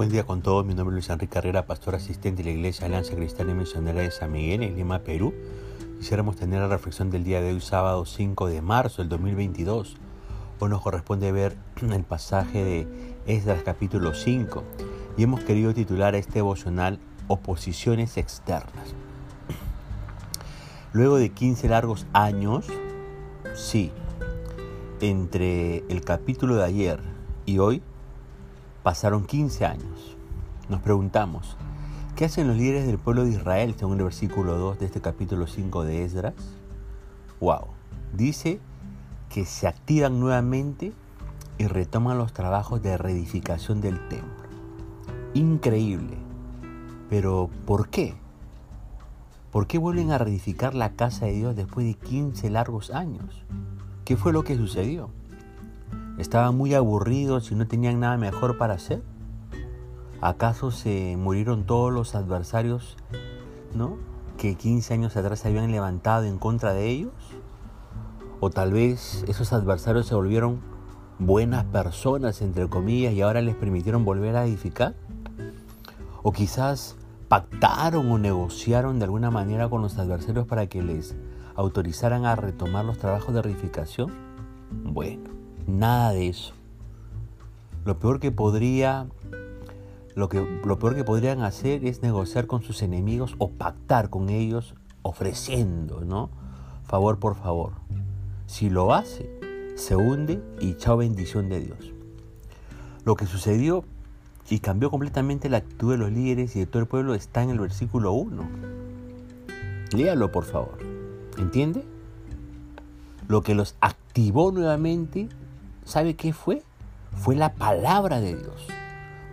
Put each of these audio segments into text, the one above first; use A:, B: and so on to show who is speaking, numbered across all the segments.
A: Buen día con todos, mi nombre es Luis Enrique Carrera, pastor asistente de la Iglesia Alianza Cristiana y Misionera de San Miguel en Lima, Perú. Quisiéramos tener la reflexión del día de hoy, sábado 5 de marzo del 2022. Hoy nos corresponde ver el pasaje de Esdras capítulo 5 y hemos querido titular este devocional Oposiciones externas. Luego de 15 largos años, sí, entre el capítulo de ayer y hoy, Pasaron 15 años. Nos preguntamos, ¿qué hacen los líderes del pueblo de Israel según el versículo 2 de este capítulo 5 de Esdras? Wow, dice que se activan nuevamente y retoman los trabajos de reedificación del templo. Increíble. Pero ¿por qué? ¿Por qué vuelven a reedificar la casa de Dios después de 15 largos años? ¿Qué fue lo que sucedió? ¿Estaban muy aburridos y no tenían nada mejor para hacer? ¿Acaso se murieron todos los adversarios ¿no? que 15 años atrás se habían levantado en contra de ellos? ¿O tal vez esos adversarios se volvieron buenas personas, entre comillas, y ahora les permitieron volver a edificar? ¿O quizás pactaron o negociaron de alguna manera con los adversarios para que les autorizaran a retomar los trabajos de edificación? Bueno, Nada de eso. Lo peor que podría lo, que, lo peor que podrían hacer es negociar con sus enemigos o pactar con ellos ofreciendo, ¿no? Favor por favor. Si lo hace, se hunde y chao bendición de Dios. Lo que sucedió y cambió completamente la actitud de los líderes y de todo el pueblo está en el versículo 1. Léalo por favor. ¿Entiende? Lo que los activó nuevamente ¿sabe qué fue? Fue la palabra de Dios.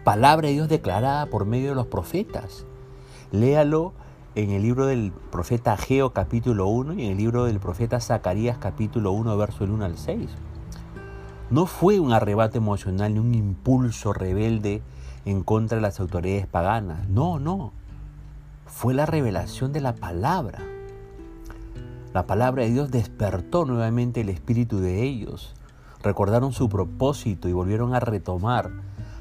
A: Palabra de Dios declarada por medio de los profetas. Léalo en el libro del profeta Ageo capítulo 1 y en el libro del profeta Zacarías capítulo 1 verso 1 al 6. No fue un arrebato emocional ni un impulso rebelde en contra de las autoridades paganas. No, no. Fue la revelación de la palabra. La palabra de Dios despertó nuevamente el espíritu de ellos recordaron su propósito y volvieron a retomar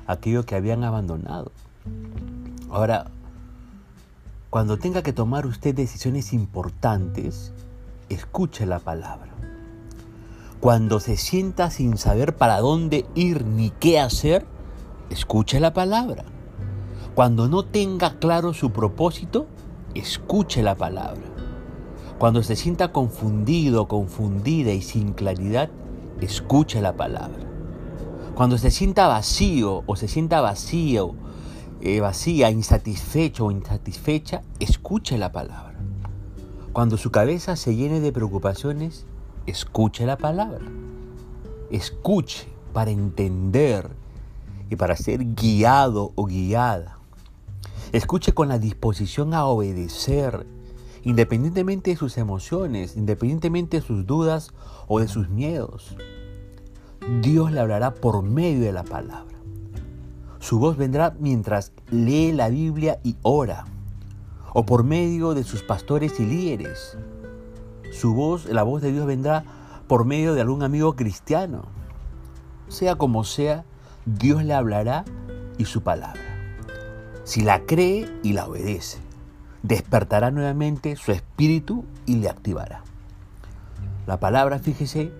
A: aquello que habían abandonado. Ahora, cuando tenga que tomar usted decisiones importantes, escuche la palabra. Cuando se sienta sin saber para dónde ir ni qué hacer, escuche la palabra. Cuando no tenga claro su propósito, escuche la palabra. Cuando se sienta confundido, confundida y sin claridad, escuche la palabra. Cuando se sienta vacío o se sienta vacío, eh, vacía, insatisfecho o insatisfecha, escuche la palabra. Cuando su cabeza se llene de preocupaciones, escuche la palabra. Escuche para entender y para ser guiado o guiada. Escuche con la disposición a obedecer independientemente de sus emociones, independientemente de sus dudas o de sus miedos. Dios le hablará por medio de la palabra. Su voz vendrá mientras lee la Biblia y ora, o por medio de sus pastores y líderes. Su voz, la voz de Dios vendrá por medio de algún amigo cristiano. Sea como sea, Dios le hablará y su palabra. Si la cree y la obedece despertará nuevamente su espíritu y le activará. La palabra, fíjese,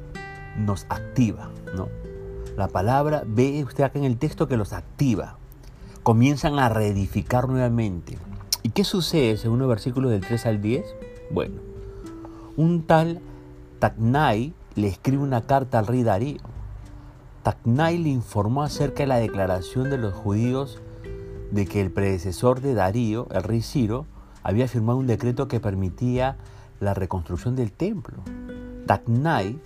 A: nos activa, ¿no? La palabra, ve usted acá en el texto que los activa. Comienzan a reedificar nuevamente. ¿Y qué sucede según los versículos del 3 al 10? Bueno, un tal Tacnai le escribe una carta al rey Darío. Tacnai le informó acerca de la declaración de los judíos de que el predecesor de Darío, el rey Ciro, había firmado un decreto que permitía la reconstrucción del templo. Tacnai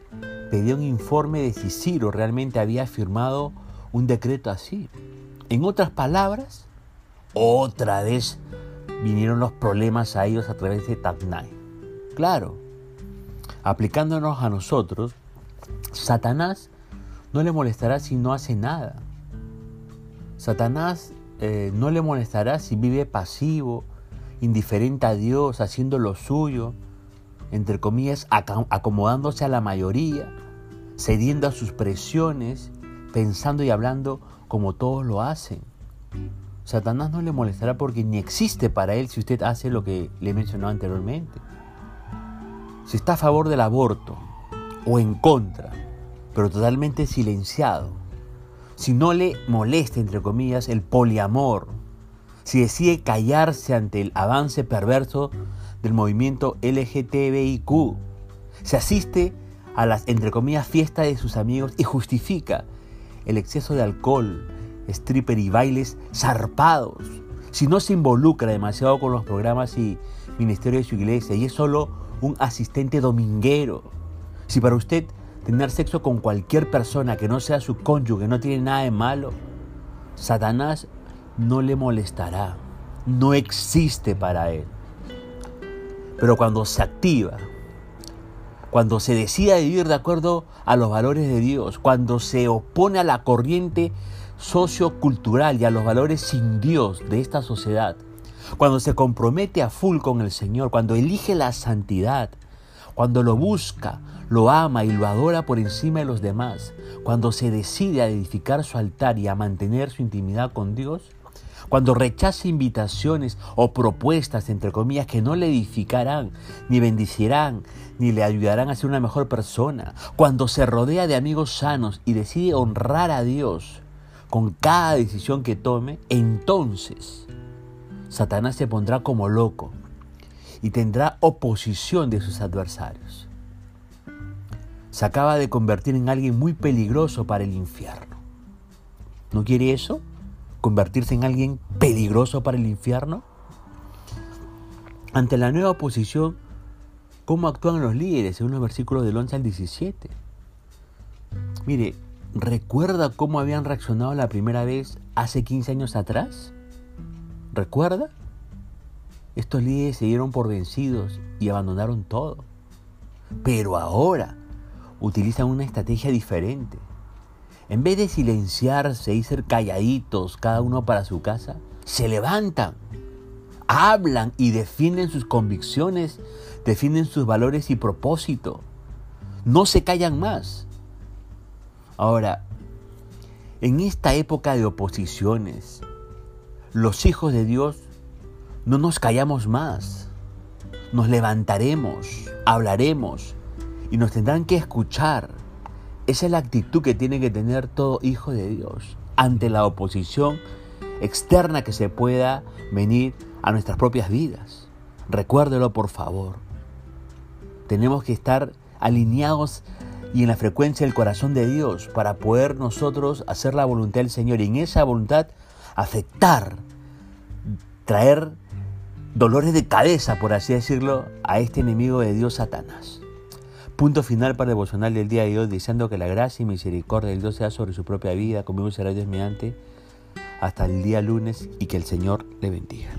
A: pedía un informe de si Ciro realmente había firmado un decreto así. En otras palabras, otra vez vinieron los problemas a ellos a través de Tacnai. Claro, aplicándonos a nosotros, Satanás no le molestará si no hace nada. Satanás eh, no le molestará si vive pasivo, indiferente a Dios, haciendo lo suyo, entre comillas, acomodándose a la mayoría, cediendo a sus presiones, pensando y hablando como todos lo hacen. Satanás no le molestará porque ni existe para él si usted hace lo que le mencionó anteriormente. Si está a favor del aborto o en contra, pero totalmente silenciado, si no le molesta, entre comillas, el poliamor, si decide callarse ante el avance perverso del movimiento LGTBIQ, se asiste a las, entre comillas, fiestas de sus amigos y justifica el exceso de alcohol, stripper y bailes zarpados, si no se involucra demasiado con los programas y ministerios de su iglesia y es solo un asistente dominguero, si para usted tener sexo con cualquier persona que no sea su cónyuge no tiene nada de malo, Satanás no le molestará, no existe para él. Pero cuando se activa, cuando se decide vivir de acuerdo a los valores de Dios, cuando se opone a la corriente sociocultural y a los valores sin Dios de esta sociedad, cuando se compromete a full con el Señor, cuando elige la santidad, cuando lo busca, lo ama y lo adora por encima de los demás, cuando se decide a edificar su altar y a mantener su intimidad con Dios, cuando rechaza invitaciones o propuestas, entre comillas, que no le edificarán, ni bendicirán, ni le ayudarán a ser una mejor persona, cuando se rodea de amigos sanos y decide honrar a Dios con cada decisión que tome, entonces Satanás se pondrá como loco y tendrá oposición de sus adversarios. Se acaba de convertir en alguien muy peligroso para el infierno. ¿No quiere eso? ¿Convertirse en alguien peligroso para el infierno? Ante la nueva oposición, ¿cómo actúan los líderes? Según los versículos del 11 al 17. Mire, ¿recuerda cómo habían reaccionado la primera vez hace 15 años atrás? ¿Recuerda? Estos líderes se dieron por vencidos y abandonaron todo. Pero ahora utilizan una estrategia diferente. En vez de silenciarse y ser calladitos cada uno para su casa, se levantan, hablan y defienden sus convicciones, defienden sus valores y propósito. No se callan más. Ahora, en esta época de oposiciones, los hijos de Dios no nos callamos más. Nos levantaremos, hablaremos y nos tendrán que escuchar. Esa es la actitud que tiene que tener todo hijo de Dios ante la oposición externa que se pueda venir a nuestras propias vidas. Recuérdelo por favor. Tenemos que estar alineados y en la frecuencia del corazón de Dios para poder nosotros hacer la voluntad del Señor y en esa voluntad afectar, traer dolores de cabeza, por así decirlo, a este enemigo de Dios, Satanás. Punto final para el devocional del día de hoy, deseando que la gracia y misericordia del Dios sea sobre su propia vida, conmigo será Dios mediante, hasta el día lunes y que el Señor le bendiga.